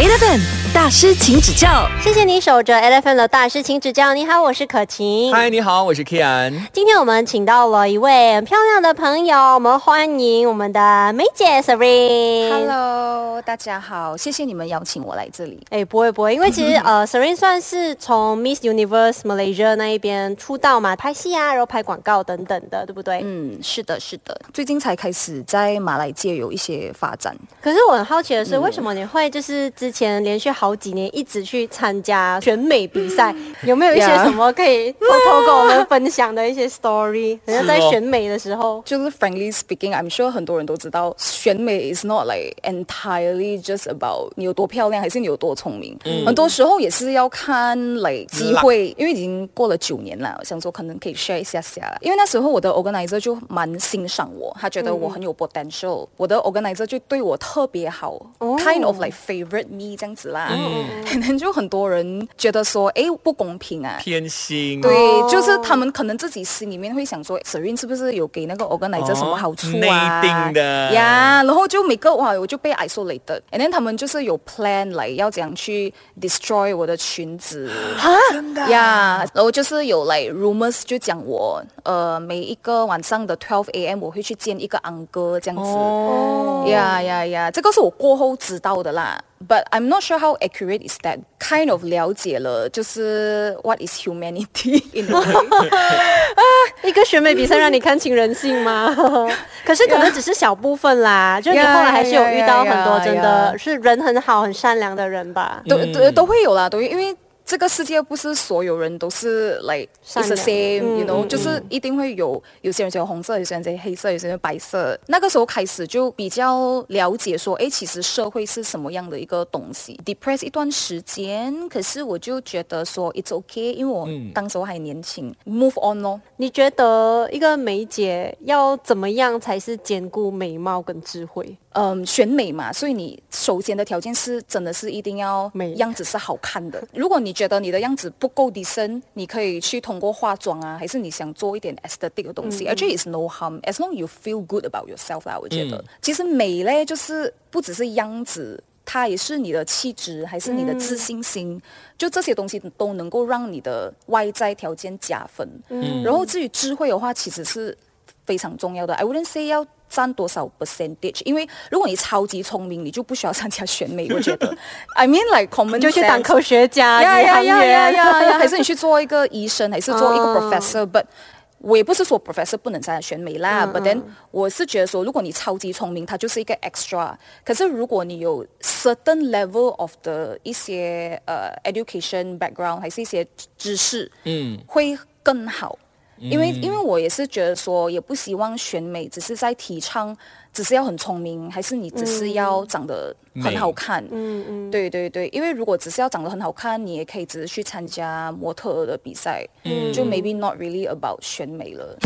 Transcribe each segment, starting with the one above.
Eleven 大师，请指教。谢谢你守着 Elephant 的大师，请指教。你好，我是可晴。嗨，你好，我是 Kian。今天我们请到了一位很漂亮的朋友，我们欢迎我们的梅姐 Serene。Hello，大家好，谢谢你们邀请我来这里。哎，不会不会，因为其实 呃，Serene 算是从 Miss Universe Malaysia 那一边出道嘛，拍戏啊，然后拍广告等等的，对不对？嗯，是的，是的，最近才开始在马来界有一些发展。可是我很好奇的是，为什么你会就是之前连续好几年一直去参加选美比赛？有没有一些什么可以偷偷跟我们分享的一些 story？人家在选美的时候，就是 frankly speaking，I'm sure 很多人都知道，选美 is not like entirely just about 你有多漂亮，还是你有多聪明。很多时候也是要看 like 机会，因为已经过了九年了，我想说可能可以 share 一下下。因为那时候我的 organizer 就蛮欣赏我，他觉得我很有 potential，、我的 organizer 就对我特别好、k i n d of like favorite me 这样子啦。可能就很多人觉得说，哎，不公平啊。偏心，对，哦就是他们可能自己心里面会想说，Serene 是不是有给那个 organizer 什么好处内啊？定的呀然后就每个哇，我就被 isolated，and then 他们就是有 plan 来要怎样去 destroy 我的裙子真的呀然后就是有 like rumors 就讲我呃每一个晚上的 twelve a.m. 我会去见一个安哥这样子。哦，呀呀呀！这个是我过后知道的啦。But I'm not sure how accurate is that kind of 了解了，就是 what is humanity in 音乐。一个选美比赛让你看清人性吗？可是可能只是小部分啦，就是后来还是有遇到很多真的是人很好、很善良的人吧。都都会有啦，都因为。这个世界不是所有人都是 like it's the 良 same，you 嗯 know，、嗯就是一定会有有些人喜欢红色，有些人喜欢黑色，有些人白色。那个时候开始就比较了解说，哎，其实社会是什么样的一个东西。depress 一段时间，可是我就觉得说 it's okay，因为我当时我还年轻、m o v e on 咯。你觉得一个美姐要怎么样才是兼顾美貌跟智慧？嗯，选美嘛，所以你首先的条件是真的是一定要美样子是好看的。如果你觉得你的样子不够 decent，你可以去通过化妆啊，还是你想做一点 aesthetic 的东西，而且 is no harm as long you feel good about yourself 啦。我觉得、其实美嘞，就是不只是样子。它也是你的气质，还是你的自信心，就这些东西都能够让你的外在条件加分。嗯，然后至于智慧的话，其实是非常重要的。I wouldn't say 要占多少 percentage，因为如果你超级聪明，你就不需要参加选美。我觉得，I mean like common 就去当科学家、呀呀呀呀员。呀呀，还是你去做一个医生，还是做一个哦 professor？But 我也不是说 professor 不能参加选美啦，but then 我是觉得说，如果你超级聪明，它就是一个 extra。可是如果你有 certain level of 的一些呃 education background，还是一些知识，嗯，会更好。因为因为我也是觉得说，也不希望选美只是在提倡，只是要很聪明，还是你只是要长得很好看。嗯嗯，对对对，因为如果只是要长得很好看，你也可以只是去参加模特儿的比赛，嗯，就 maybe not really about 选美了。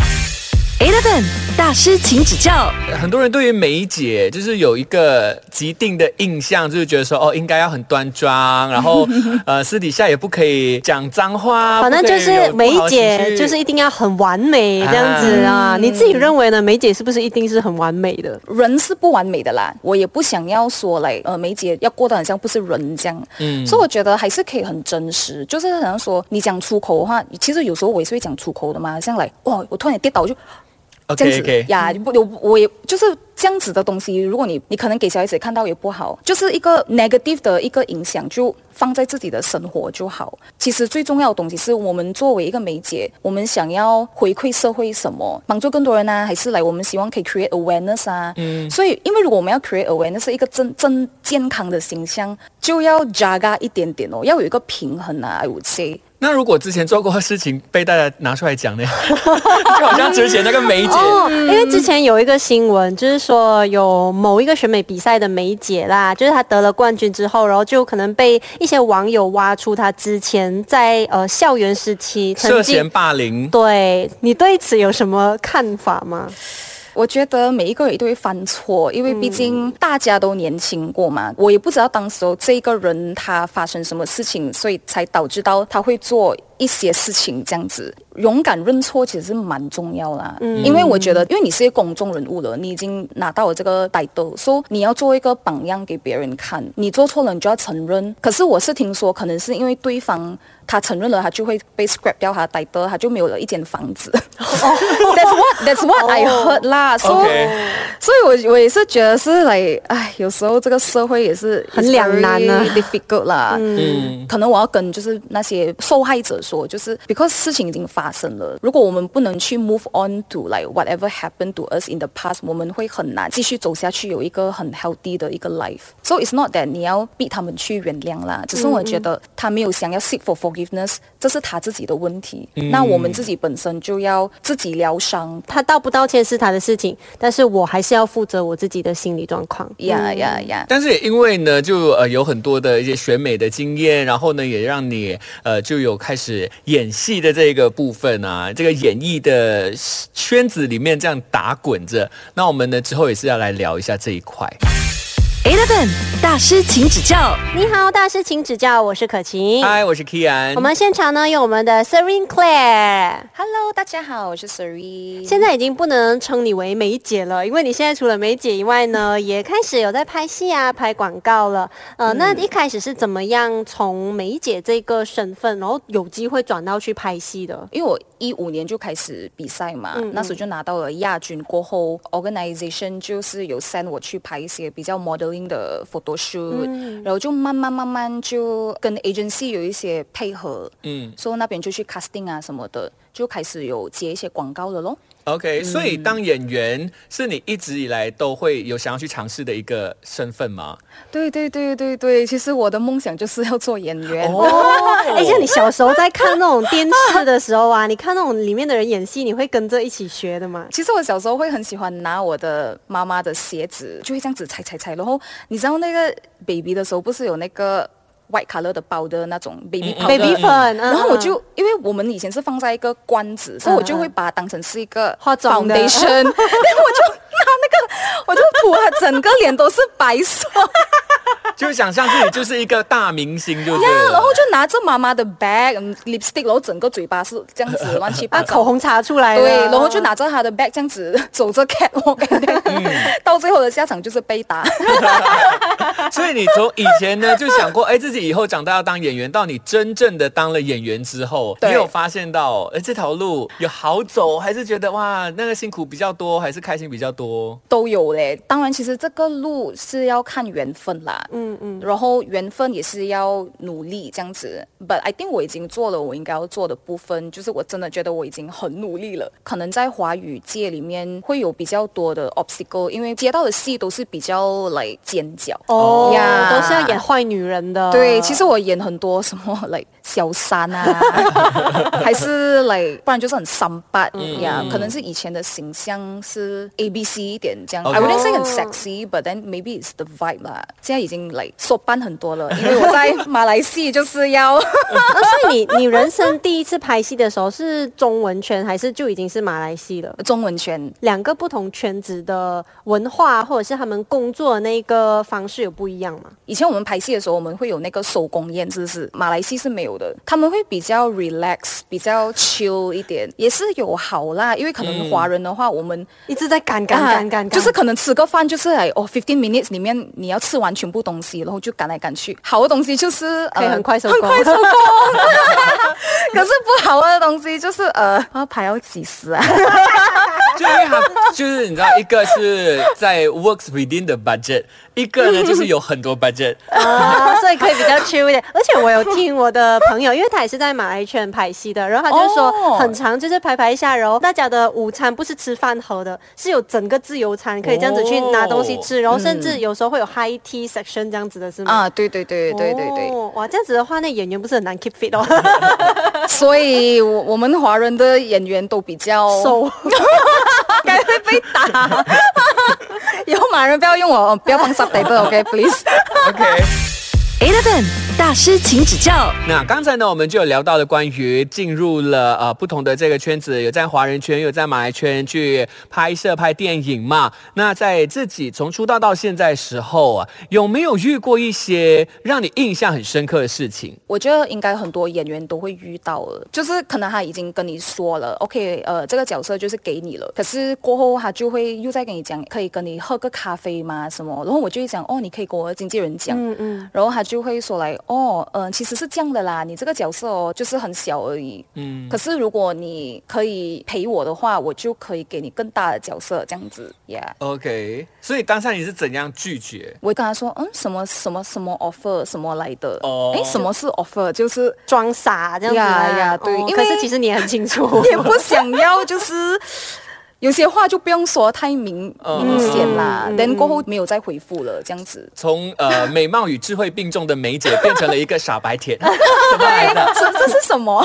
Eleven 大师，请指教。很多人对于梅姐就是有一个既定的印象，就是觉得说哦，应该要很端庄，然后 呃私底下也不可以讲脏话，反正就是梅姐，就是一定要很完美这样子啊！你自己认为呢？梅姐是不是一定是很完美的？人是不完美的啦，我也不想要说嘞呃梅姐要过得很像不是人这样，嗯，所以我觉得还是可以很真实，就是好像说你讲出口的话，其实有时候我也是会讲出口的嘛，像来哇我突然跌倒我就。这样子 OK，呀，不，我我也就是这样子的东西。如果你你可能给小孩子看到也不好，就是一个 negative 的一个影响，就放在自己的生活就好。其实最重要的东西是我们作为一个媒介，我们想要回馈社会什么，帮助更多人啊，还是来我们希望可以 create awareness 啊。嗯，所以因为如果我们要 create awareness 一个真真健康的形象，就要 jaga 一点点哦，要有一个平衡啊。I would say。那如果之前做过的事情被大家拿出来讲呢？就好像之前那个梅姐，哦，因为之前有一个新闻，就是说有某一个选美比赛的梅姐啦，就是她得了冠军之后，然后就可能被一些网友挖出她之前在呃校园时期曾经涉嫌霸凌，对你对此有什么看法吗？我觉得每一个人都会犯错，因为毕竟大家都年轻过嘛。我也不知道当时候这个人他发生什么事情，所以才导致到他会做一些事情这样子。勇敢认错其实是蛮重要啦，嗯因为我觉得，因为你是一个公众人物了，你已经拿到了这个 title，说你要做一个榜样给别人看，你做错了你就要承认。可是我是听说，可能是因为对方他承认了，他就会被 scrap 掉他的 title，他就没有了一间房子。That's what That's what I heard 啦。所以所以我我也是觉得是来，哎，有时候这个社会也是很两难啊 difficult 啦。嗯可能我要跟就是那些受害者说，就是 because 事情已经发生了，如果我们不能去 move on to like whatever happened to us in the past，我们会很难继续走下去，有一个很 healthy 的一个 life。So it's not that 你要逼他们去原谅啦，只是我觉得他没有想要 seek for forgiveness，这是他自己的问题。那我们自己本身就要自己疗伤。他道不道歉是他的事情，但是我还是要负责我自己的心理状况。呀呀呀！但是也因为呢，就呃有很多的一些选美的经验，然后呢，也让你呃就有开始演戏的这个部分啊，这个演艺的圈子里面这样打滚着。那我们呢之后也是要来聊一下这一块。Eleven 大师请指教你好，大师请指教，我是可晴。嗨，我是 Kian。我们现场呢有我们的 Serene Claire，Hello，大家好，我是 Seri。现在已经不能称你为梅姐了，因为你现在除了梅姐以外呢，也开始有在拍戏啊、拍广告了。呃，那一开始是怎么样从梅姐这个身份，然后有机会转到去拍戏的？因为我一五年就开始比赛嘛，那时候就拿到了亚军。过后，organization 就是有 send 我去拍一些比较的 photo shoot，、然后就慢慢慢慢就跟 agency 有一些配合，嗯所以那边就去 casting 啊什么的，就开始有接一些广告了喽。OK，所以当演员是你一直以来都会有想要去尝试的一个身份吗？对对对对对，其实我的梦想就是要做演员。哦，哎，像你小时候在看那种电视的时候啊，你看那种里面的人演戏，你会跟着一起学的吗？其实我小时候会很喜欢拿我的妈妈的鞋子，就会这样子踩踩踩。然后你知道那个 baby 的时候不是有那个 white color 的包的那种 baby powder，、baby 粉，嗯然后我就因为我们以前是放在一个罐子，所以我就会把它当成是一个化妆的。foundation，然后我就拿那个，我就涂它整个脸都是白色，就想象自己就是一个大明星，就是。呀，然后就拿着妈妈的 bag、嗯 lipstick，然后整个嘴巴是这样子乱七八把糟。口红擦出来，对，然后就拿着她的 bag 这样子走着 catwalk，、到最后的下场就是被打。所以你从以前呢就想过，哎，自己以后长大要当演员，到你真正的当了演员之后，对你有发现到，哎，这条路有好走，还是觉得哇，那个辛苦比较多，还是开心比较多？都有嘞。当然，其实这个路是要看缘分啦，嗯嗯，然后缘分也是要努力这样子。But I think 我已经做了我应该要做的部分，就是我真的觉得我已经很努力了。可能在华语界里面会有比较多的 obstacle，因为接到的戏都是比较来尖角哦呀都是要演坏女人的。对，其实我演很多什么 like 小三啊，还是 like 不然就是很三八呀，可能是以前的形象是 A B C 一点这样。I wouldn't say 很 sexy，but then maybe it's the vibe 啦。现在已经 like 缩班很多了，因为我在马来西亚就是要那 所以你你人生第一次拍戏的时候是中文圈，还是就已经是马来西了？中文圈。两个不同圈子的文化，或者是他们工作的那个方式有不一样吗？以前我们拍戏的时候，我们会有那个手工宴，是不是？马来西亚是没有的，他们会比较 relax，比较 chill 一点，也是有好啦。因为可能华人的话，我们一直在赶赶赶赶赶，就是可能吃个饭就是哎哦，fifteen minutes 里面你要吃完全部东西，然后就赶来赶去。好的东西就是呃可以很快收工很快收工。可是不好的东西就是呃，要排要几时啊？就因为他就是你知道，一个是在 works within the budget，一个呢就是有很多 budget。啊，所以可以比较 chill 一点。而且我有听我的朋友，因为他也是在马来圈拍戏的，然后他就说哦很长，就是排排一下，然后大家的午餐不是吃饭盒的，是有整个自由餐，可以这样子去拿东西吃，然后甚至有时候会有 high tea section 这样子的是吗？啊，对对对对对对。哦，哇，这样子的话，那演员不是很难 keep fit 哦，所以我我们华人的演员都比较瘦。该会被打。以后马人不要用我，不要放 subtitle，OK，please、OK。Eleven 大师请指教。那刚才呢，我们就有聊到了关于进入了呃不同的这个圈子，有在华人圈，有在马来圈去拍摄拍电影嘛。那在自己从出道到现在时候啊，有没有遇过一些让你印象很深刻的事情？我觉得应该很多演员都会遇到了，就是可能他已经跟你说了，OK，呃，这个角色就是给你了，可是过后他就会又再跟你讲，可以跟你喝个咖啡吗？什么？然后我就会讲，哦，你可以跟我的经纪人讲，嗯嗯，然后他就会说来，哦，嗯、其实是这样的啦，你这个角色哦，就是很小而已，嗯，可是如果你可以陪我的话，我就可以给你更大的角色，这样子，Yeah。OK，所以当下你是怎样拒绝？我会跟他说，嗯，什么什么什么 offer 什么来的？哦哎、什么是 offer？就是装傻这样子啊呀呀对哦因为可是其实你也很清楚，也不想要，就是有些话就不用说太明嗯明显啦。等、过后没有再回复了，这样子。从呃 美貌与智慧并重的梅姐变成了一个傻白甜，怎么来的？这这是什么？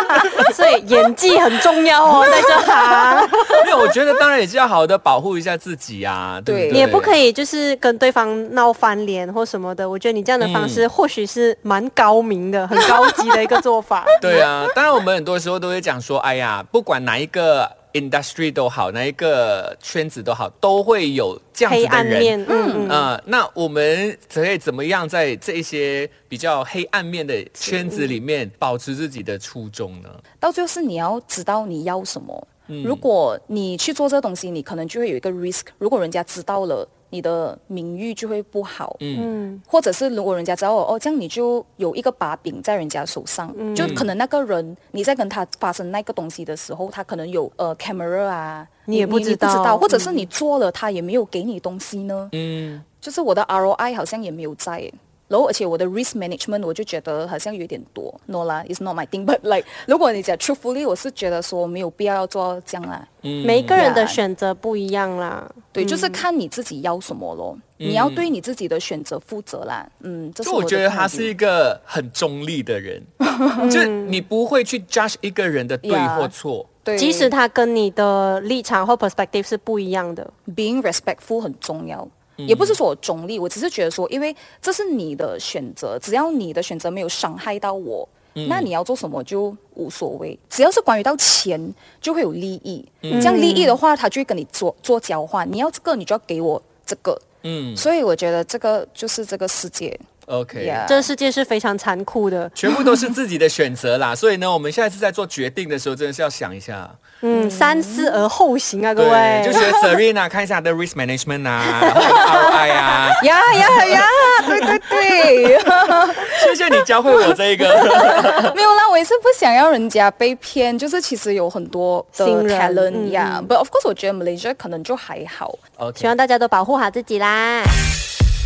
所以演技很重要哦，在这行。因为我觉得当然也是要好好的保护一下自己啊，对对对？你也不可以就是跟对方闹翻脸或什么的。我觉得你这样的方式或许是蛮高明的、很高级的一个做法。对啊，当然我们很多时候都会讲说，哎呀，不管哪一个 industry 都好，哪一个圈子都好，都会有这样子黑的人。暗面，嗯嗯，呃，那我们可以怎么样在这一些比较黑暗面的圈子里面保持自己的初衷呢？到最后是你要知道你要什么。嗯如果你去做这个东西，你可能就会有一个 risk。如果人家知道了，你的名誉就会不好。嗯，或者是如果人家知道哦，这样你就有一个把柄在人家手上，嗯就可能那个人你在跟他发生那个东西的时候，他可能有呃 camera 啊，你也不知你不知道道，或者是你做了，他也没有给你东西呢。嗯，就是我的 ROI 好像也没有在耶。然后，而且我的 risk management 我就觉得好像有点多，no 啦，it's not my thing。But like，如果你讲 truthfully，我是觉得说没有必要要做这样啦。每一个人的选择不一样啦。对，就是看你自己要什么咯。你要对你自己的选择负责啦。嗯，这是我觉得他是一个很中立的人，就你不会去 judge 一个人的对或错。对，即使他跟你的立场或 perspective 是不一样的，being respectful 很重要。嗯也不是说我中立，我只是觉得说，因为这是你的选择，只要你的选择没有伤害到我，嗯那你要做什么就无所谓。只要是关于到钱，就会有利益。嗯这样利益的话，他就会跟你做做交换。你要这个，你就要给我这个。嗯所以我觉得这个就是这个世界。，OK。Yeah 这个世界是非常残酷的。全部都是自己的选择啦，所以呢，我们下一次在做决定的时候，真的是要想一下，嗯，三思而后行啊，各对，位。就学 Serena 看一下她的 risk management 啊，然后 ROI 啊，呀呀呀！对对对，谢谢你教会我这个。没有啦，我也是不想要人家被骗。就是其实有很多的新人 talent 嗯呀、but of course 我觉得 Malaysia 可能就还好。希 OK，希望大家都保护好自己啦。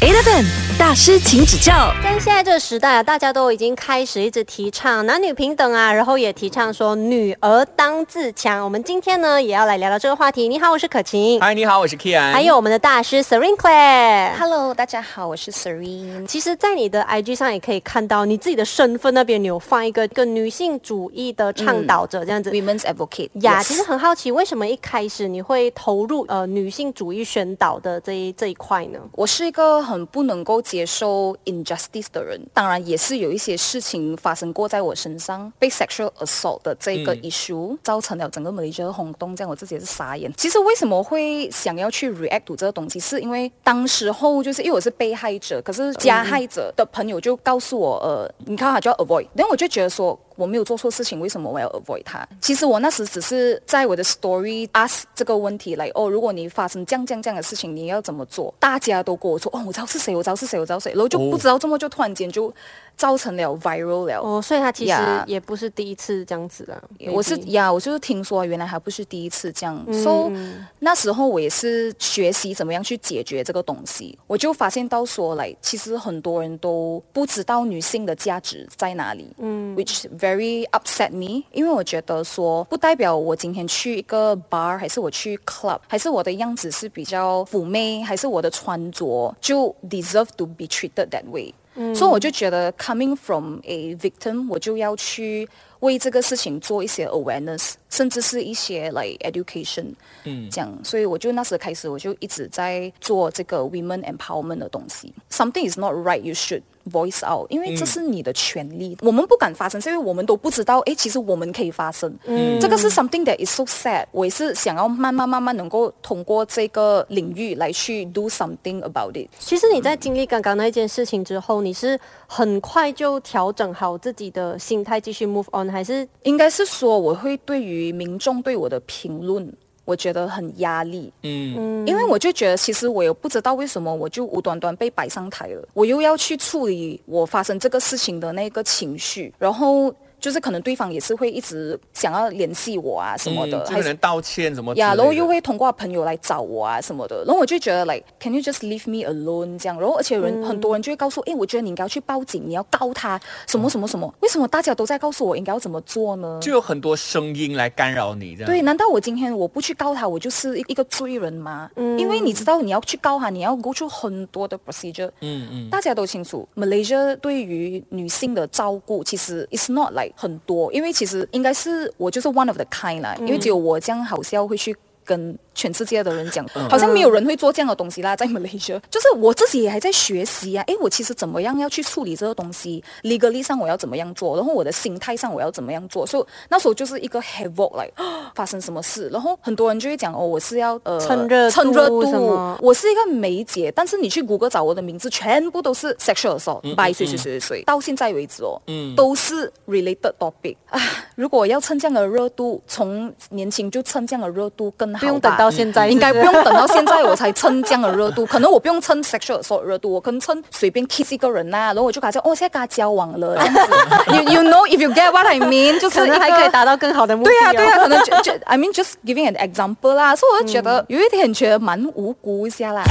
Eleven 大师请指教。在现在这个时代啊，大家都已经开始一直提倡男女平等啊，然后也提倡说女儿当自强。我们今天呢，也要来聊聊这个话题。你好，我是可晴，嗨，你好，我是 Kian。还有我们的大师 Serene Claire。Hello，大家好，我是 Serene。其实，在你的 IG 上也可以看到你自己的身份那边，你有放一个一个女性主义的倡导者这样子。Women's Advocate 呀其实很好奇，为什么一开始你会投入呃女性主义宣导的这一这一块呢？我是一个很不能够接受 injustice 的人，当然也是有一些事情发生过在我身上，被 sexual assault 的这个 issue、造成了整个 Malaysia 的轰动，这样我自己也是傻眼。其实为什么会想要去 react to 这个东西，是因为当时候就是因为我是被害者，可是加害者的朋友就告诉我，呃，你看他就要 avoid，然后我就觉得说。我没有做错事情，为什么我要 avoid 他？其实我那时只是在我的 story ask 这个问题来哦，如果你发生这样这样这样的事情，你要怎么做？大家都跟我说哦，我知道是谁，我知道是谁，我知道谁，然后就不知道这么就突然间就造成了 viral 了。哦，所以他其实也不是第一次这样子啦。我是呀，我就是听说原来还不是第一次这样，所、以那时候我也是学习怎么样去解决这个东西，我就发现到说来，其实很多人都不知道女性的价值在哪里，嗯，which very upset me，因为我觉得说不代表我今天去一个 bar，还是我去 club，还是我的样子是比较妩媚，还是我的穿着就 deserve to be treated that way。所以我就觉得，coming from a victim，我就要去 为这个事情做一些 awareness，甚至是一些 like education，嗯，这样，所以我就那时开始，我就一直在做这个 women empowerment 的东西。Something is not right, you should voice out，因为这是你的权利。我们不敢发声，是因为我们都不知道，哎，其实我们可以发声。嗯，这个是 something that is so sad。我也是想要慢慢慢慢能够通过这个领域来去 do something about it。其实你在经历刚刚那一件事情之后，你是很快就调整好自己的心态，继续 move on，还是应该是说我会对于民众对我的评论。我觉得很压力，嗯，因为我就觉得其实我也不知道为什么我就无端端被摆上台了，我又要去处理我发生这个事情的那个情绪，然后。就是可能对方也是会一直想要联系我啊什么的，还能道歉什么呀，然后又会通过朋友来找我啊什么的，然后我就觉得，like can you just leave me alone 这样，然后而且人很多人就会告诉，哎，我觉得你应该要去报警，你要告他什么什么什么，为什么大家都在告诉我应该要怎么做呢？就有很多声音来干扰你，这样对？难道我今天我不去告他，我就是一个罪人吗？嗯，因为你知道你要去告他，你要 go through 很多的 procedure，嗯嗯，大家都清楚，Malaysia 对于女性的照顾其实 is not like 很多，因为其实应该是我就是 one of the kind 啦，因为只有我这样好笑会去跟。全世界的人讲，好像没有人会做这样的东西啦，在 Malaysia，就是我自己也还在学习啊。哎，我其实怎么样要去处理这个东西？legally 上我要怎么样做？然后我的心态上我要怎么样做？所以那时候就是一个 havoc 来 发生什么事，然后很多人就会讲哦，我是要呃趁热趁热度什么？我是一个梅姐，但是你去谷歌找我的名字，全部都是 sexual assault，拜谁谁谁谁，到现在为止哦，嗯，都是 related topic 啊。如果要趁这样的热度，从年轻就趁这样的热度更好，不用等到现在，应该不用等到现在我才蹭这样的热度，可能我不用蹭 sexual 的热度，我可能蹭随便 kiss 一个人呐，然后我就感觉哦，现在跟他交往了这样子。You you know if you get what I mean，就是还可以达到更好的目的。对呀对呀，可能 就就 I mean just giving an example 啦，所以我就觉得有一点觉得蛮无辜一下啦。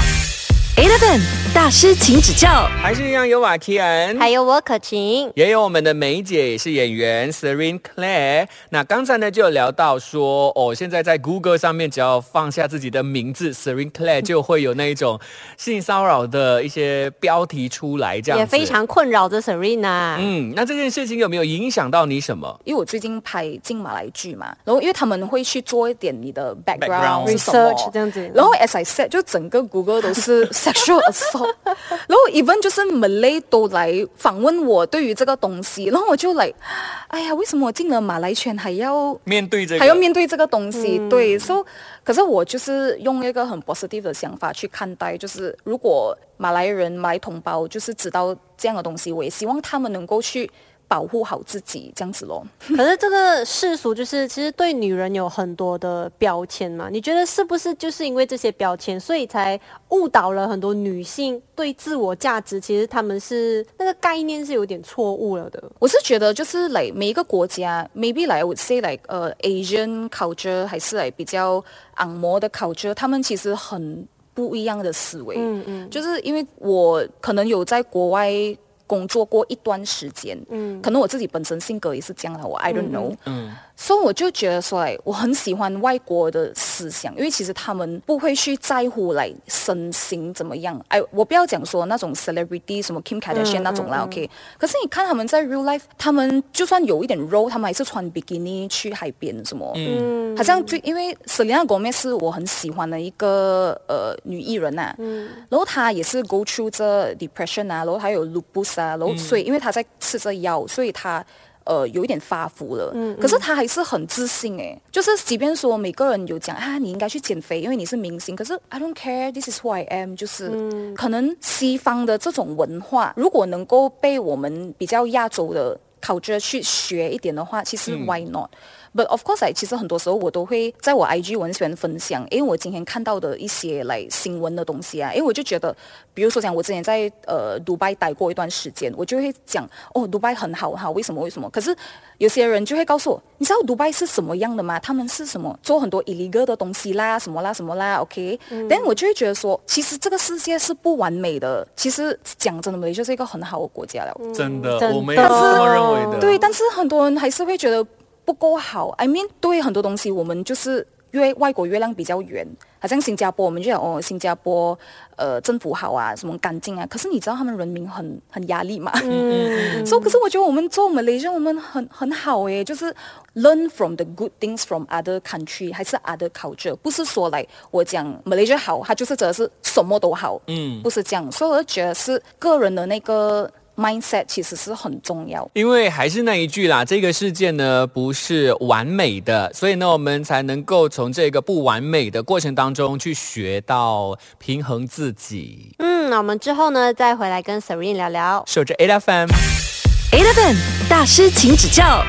Eleven 大师，请指教。还是一样有瓦 k 恩，还有我可晴，也有我们的梅姐，也是演员 Serene Claire。那刚才呢就有聊到说，哦，现在在 Google 上面，只要放下自己的名字 Serene Claire，就会有那一种性骚扰的一些标题出来，这样也非常困扰着 Serene 啊。嗯，那这件事情有没有影响到你什么？因为我最近拍进马来剧嘛，然后因为他们会去做一点你的 background research 这样子，然后 as I said，就整个 Google 都是。sexual assault，然后 even 就是 Malay 都来访问我对于这个东西，然后我就来，哎呀，为什么我进了马来圈还要面对这，还要面对这个东西？对，所以可是我就是用一个很 positive 的想法去看待，就是如果马来人、马来同胞就是知道这样的东西，我也希望他们能够去。保护好自己，这样子咯。可是这个世俗就是，其实对女人有很多的标签嘛。你觉得是不是就是因为这些标签，所以才误导了很多女性对自我价值？其实他们是那个概念是有点错误了的。我是觉得就是来每一个国家，maybe 来 would say like 呃 Asian culture 还是来比较昂摩的 culture，他们其实很不一样的思维。嗯嗯，就是因为我可能有在国外。工作过一段时间，嗯，可能我自己本身性格也是这样的，我 I don't know，嗯。所以我就觉得说，哎，我很喜欢外国的思想，因为其实他们不会去在乎来身形怎么样。哎，我不要讲说那种 celebrity 什么 Kim Kardashian 那种啦，OK。可是你看他们在 real life，他们就算有一点肉，他们还是穿 bikini 去海边什么。嗯。好像最因为 Selena Gomez 是我很喜欢的一个呃女艺人呐。嗯。然后她也是 go through 这 depression 啊，然后还有 lupus 啊，然后所以因为她在吃着药，所以她。呃，有一点发福了，嗯，可是他还是很自信哎，就是即便说每个人有讲啊，你应该去减肥，因为你是明星，可是 I don't care，this is who I am，就是可能西方的这种文化，如果能够被我们比较亚洲的考者去学一点的话，其实 why not？But of course，其实很多时候我都会在我 IG 文喜欢分享，因为我今天看到的一些来新闻的东西啊，因为我就觉得，比如说讲我之前在呃迪拜待过一段时间，我就会讲哦，迪拜很好哈，为什么为什么？可是有些人就会告诉我，你知道迪拜是什么样的吗？他们是什么做很多 illegal 的东西啦，什么啦什么啦，OK？但我就会觉得说，其实这个世界是不完美的，其实讲真的，美就是一个很好的国家了。真的，我们也是这么认为的。对，但是很多人还是会觉得。不够好，I mean，对很多东西我们就是月外国月亮比较圆，好像新加坡，我们就讲哦，新加坡呃政府好啊，什么干净啊。可是你知道他们人民很很压力嘛？嗯，所以可是我觉得我们做 Malaysia 我们很很好诶，就是 learn from the good things from other country 还是 other culture，不是说来我讲 Malaysia 好，它就是真的是什么都好，嗯，不是这样。所以我觉得是个人的那个。Mindset 其实是很重要，因为还是那一句啦，这个世界呢不是完美的，所以呢我们才能够从这个不完美的过程当中去学到平衡自己。嗯，那我们之后呢再回来跟 Serene 聊聊。守着 A F M，A F M 大师请指教。